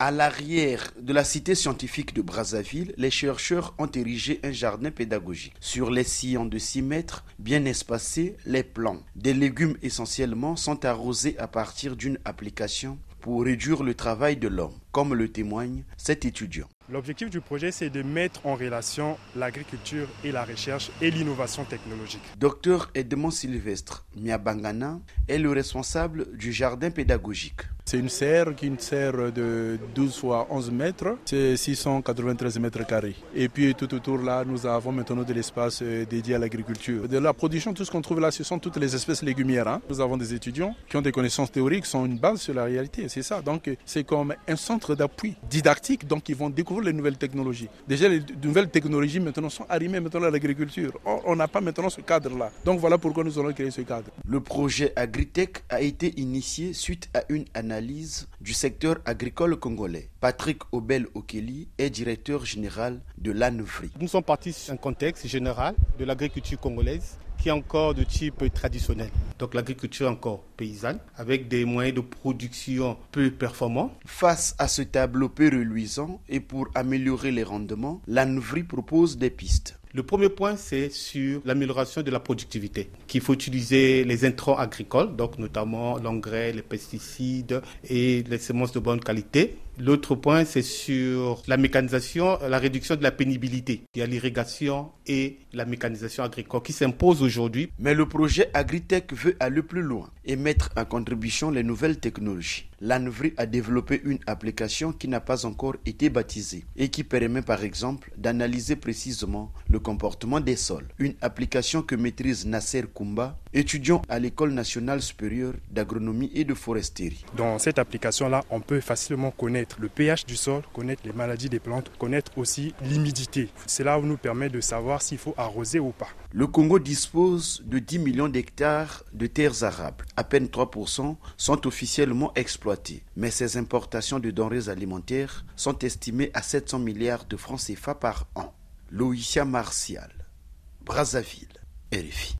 À l'arrière de la cité scientifique de Brazzaville, les chercheurs ont érigé un jardin pédagogique. Sur les sillons de 6 mètres, bien espacés, les plants des légumes essentiellement sont arrosés à partir d'une application pour réduire le travail de l'homme, comme le témoigne cet étudiant. L'objectif du projet, c'est de mettre en relation l'agriculture et la recherche et l'innovation technologique. Docteur Edmond Sylvestre Miabangana est le responsable du jardin pédagogique. C'est une serre qui est une serre de 12 fois 11 mètres, c'est 693 mètres carrés. Et puis tout autour là, nous avons maintenant de l'espace euh, dédié à l'agriculture. De la production, tout ce qu'on trouve là, ce sont toutes les espèces légumières. Hein. Nous avons des étudiants qui ont des connaissances théoriques, sont une base sur la réalité, c'est ça. Donc c'est comme un centre d'appui didactique, donc ils vont découvrir les nouvelles technologies. Déjà, les nouvelles technologies maintenant sont arrimées maintenant à l'agriculture. On n'a pas maintenant ce cadre-là. Donc voilà pourquoi nous allons créer ce cadre. Le projet Agritech a été initié suite à une analyse du secteur agricole congolais. Patrick Obel Okeli est directeur général de l'ANVRI. Nous sommes partis sur un contexte général de l'agriculture congolaise qui est encore de type traditionnel. Donc l'agriculture encore paysanne, avec des moyens de production peu performants. Face à ce tableau peu reluisant et pour améliorer les rendements, l'ANVRI propose des pistes. Le premier point, c'est sur l'amélioration de la productivité, qu'il faut utiliser les intrants agricoles, donc notamment l'engrais, les pesticides et les semences de bonne qualité. L'autre point, c'est sur la mécanisation, la réduction de la pénibilité. Il y a l'irrigation et la mécanisation agricole qui s'imposent aujourd'hui. Mais le projet Agritech veut aller plus loin et mettre en contribution les nouvelles technologies. L'ANVRI a développé une application qui n'a pas encore été baptisée et qui permet par exemple d'analyser précisément le comportement des sols. Une application que maîtrise Nasser Kumba, étudiant à l'École nationale supérieure d'agronomie et de foresterie. Dans cette application-là, on peut facilement connaître le pH du sol, connaître les maladies des plantes, connaître aussi l'humidité. Cela nous permet de savoir s'il faut arroser ou pas. Le Congo dispose de 10 millions d'hectares de terres arables. À peine 3% sont officiellement Mais ces importations de denrées alimentaires sont estimées à 700 milliards de francs CFA par an. Loïcia Martial, Brazzaville, RFI.